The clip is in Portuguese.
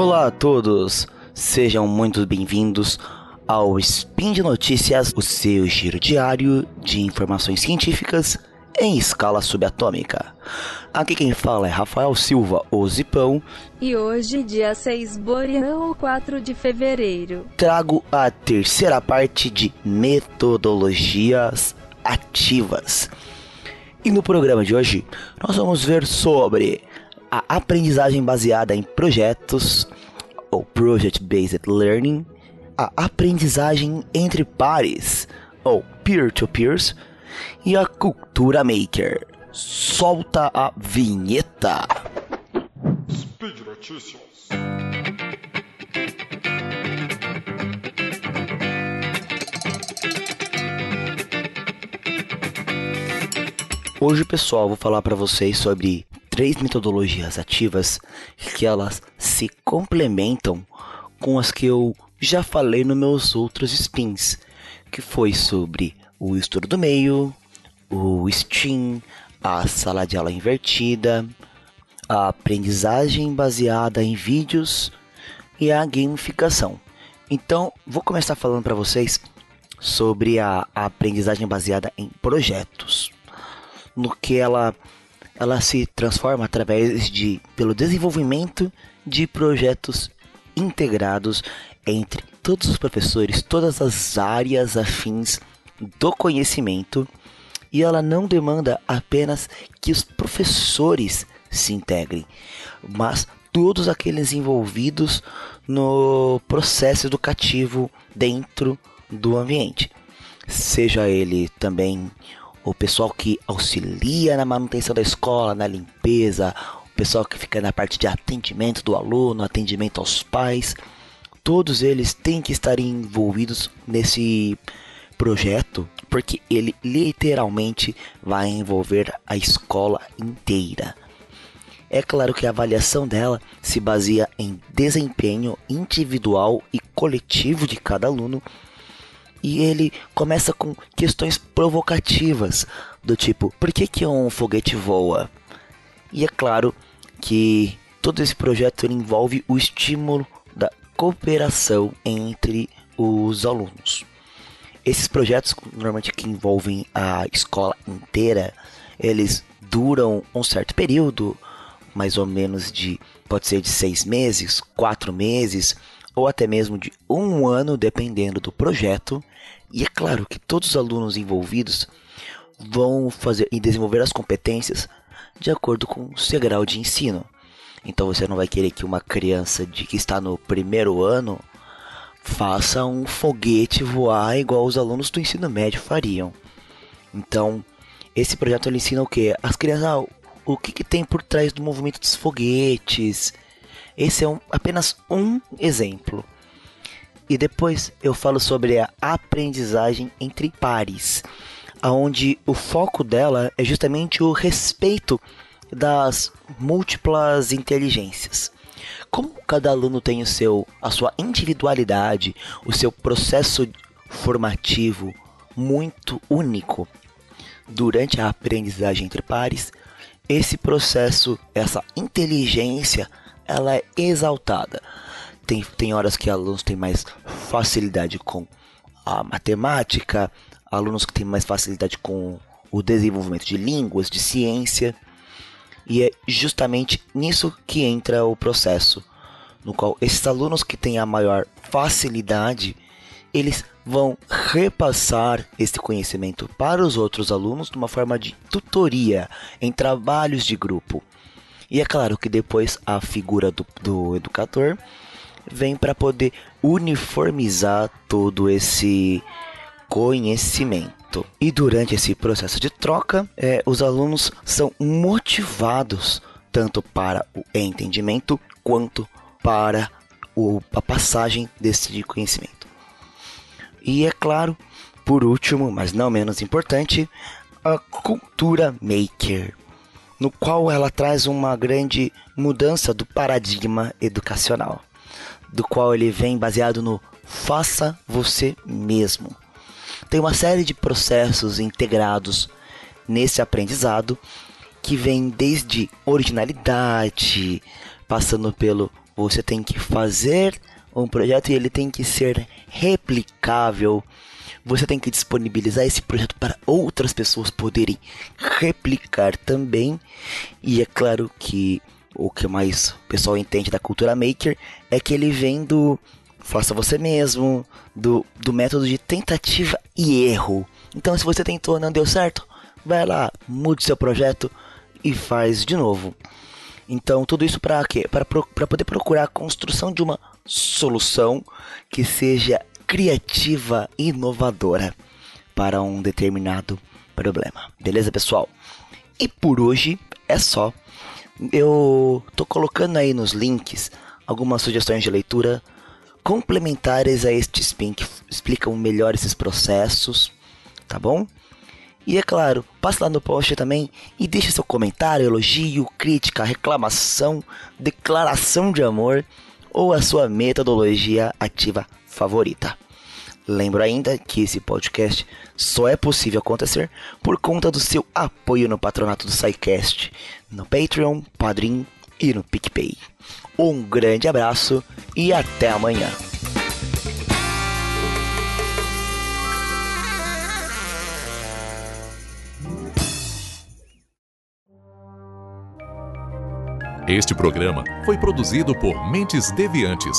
Olá a todos, sejam muito bem-vindos ao Spin de Notícias, o seu giro diário de informações científicas em escala subatômica. Aqui quem fala é Rafael Silva, o Zipão. E hoje, dia 6 Boreão, 4 de fevereiro, trago a terceira parte de metodologias ativas. E no programa de hoje, nós vamos ver sobre a aprendizagem baseada em projetos, ou Project Based Learning, a aprendizagem entre pares, ou peer-to-peers, e a cultura maker. Solta a vinheta. Speed Notícias. Hoje, pessoal, vou falar para vocês sobre três metodologias ativas que elas se complementam com as que eu já falei nos meus outros spins, que foi sobre o estudo do meio, o STEAM, a sala de aula invertida, a aprendizagem baseada em vídeos e a gamificação. Então, vou começar falando para vocês sobre a, a aprendizagem baseada em projetos, no que ela ela se transforma através de pelo desenvolvimento de projetos integrados entre todos os professores, todas as áreas afins do conhecimento, e ela não demanda apenas que os professores se integrem, mas todos aqueles envolvidos no processo educativo dentro do ambiente, seja ele também o pessoal que auxilia na manutenção da escola, na limpeza, o pessoal que fica na parte de atendimento do aluno, atendimento aos pais, todos eles têm que estar envolvidos nesse projeto, porque ele literalmente vai envolver a escola inteira. É claro que a avaliação dela se baseia em desempenho individual e coletivo de cada aluno e ele começa com questões provocativas, do tipo: por que, que um foguete voa? E é claro que todo esse projeto envolve o estímulo da cooperação entre os alunos. Esses projetos, normalmente que envolvem a escola inteira, eles duram um certo período, mais ou menos de, pode ser de seis meses, quatro meses, ou até mesmo de um ano, dependendo do projeto. E é claro que todos os alunos envolvidos vão fazer e desenvolver as competências de acordo com o seu grau de ensino. Então você não vai querer que uma criança de que está no primeiro ano faça um foguete voar igual os alunos do ensino médio fariam. Então, esse projeto ele ensina o que? As crianças, ah, o que, que tem por trás do movimento dos foguetes, esse é um, apenas um exemplo. E depois eu falo sobre a aprendizagem entre pares, aonde o foco dela é justamente o respeito das múltiplas inteligências. Como cada aluno tem o seu, a sua individualidade, o seu processo formativo muito único durante a aprendizagem entre pares, esse processo, essa inteligência ela é exaltada. Tem, tem horas que alunos têm mais facilidade com a matemática, alunos que têm mais facilidade com o desenvolvimento de línguas, de ciência. E é justamente nisso que entra o processo, no qual esses alunos que têm a maior facilidade, eles vão repassar esse conhecimento para os outros alunos de uma forma de tutoria em trabalhos de grupo. E é claro que depois a figura do, do educador vem para poder uniformizar todo esse conhecimento. E durante esse processo de troca, é, os alunos são motivados tanto para o entendimento quanto para o, a passagem desse conhecimento. E é claro, por último, mas não menos importante, a cultura maker no qual ela traz uma grande mudança do paradigma educacional, do qual ele vem baseado no faça você mesmo. Tem uma série de processos integrados nesse aprendizado que vem desde originalidade, passando pelo Você tem que fazer um projeto e ele tem que ser replicável. Você tem que disponibilizar esse projeto para outras pessoas poderem replicar também. E é claro que o que mais o pessoal entende da cultura maker é que ele vem do faça você mesmo, do, do método de tentativa e erro. Então, se você tentou não deu certo, vai lá, mude seu projeto e faz de novo. Então, tudo isso para quê? Para poder procurar a construção de uma solução que seja criativa e inovadora para um determinado problema. Beleza, pessoal? E por hoje é só. Eu tô colocando aí nos links algumas sugestões de leitura complementares a este spin que explicam melhor esses processos, tá bom? E é claro, passe lá no post também e deixe seu comentário, elogio, crítica, reclamação, declaração de amor ou a sua metodologia ativa favorita. Lembro ainda que esse podcast só é possível acontecer por conta do seu apoio no patronato do SciCast, no Patreon, Padrim e no PicPay. Um grande abraço e até amanhã. Este programa foi produzido por Mentes Deviantes.